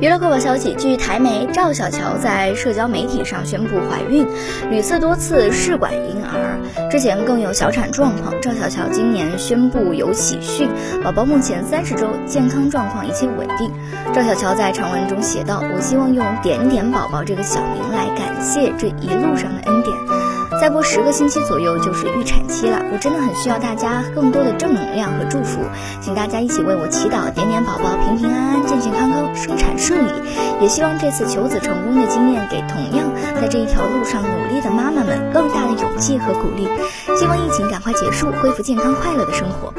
娱乐快报消息：据台媒，赵小乔在社交媒体上宣布怀孕，屡次多次试管婴儿，之前更有小产状况。赵小乔今年宣布有喜讯，宝宝目前三十周，健康状况一切稳定。赵小乔在长文中写道：“我希望用点点宝宝这个小名来感谢这一路上的恩典。”再过十个星期左右就是预产期了，我真的很需要大家更多的正能量和祝福，请大家一起为我祈祷，点点宝宝平平安安、生产顺利。也希望这次求子成功的经验给同样在这一条路上努力的妈妈们更大的勇气和鼓励。希望疫情赶快结束，恢复健康快乐的生活。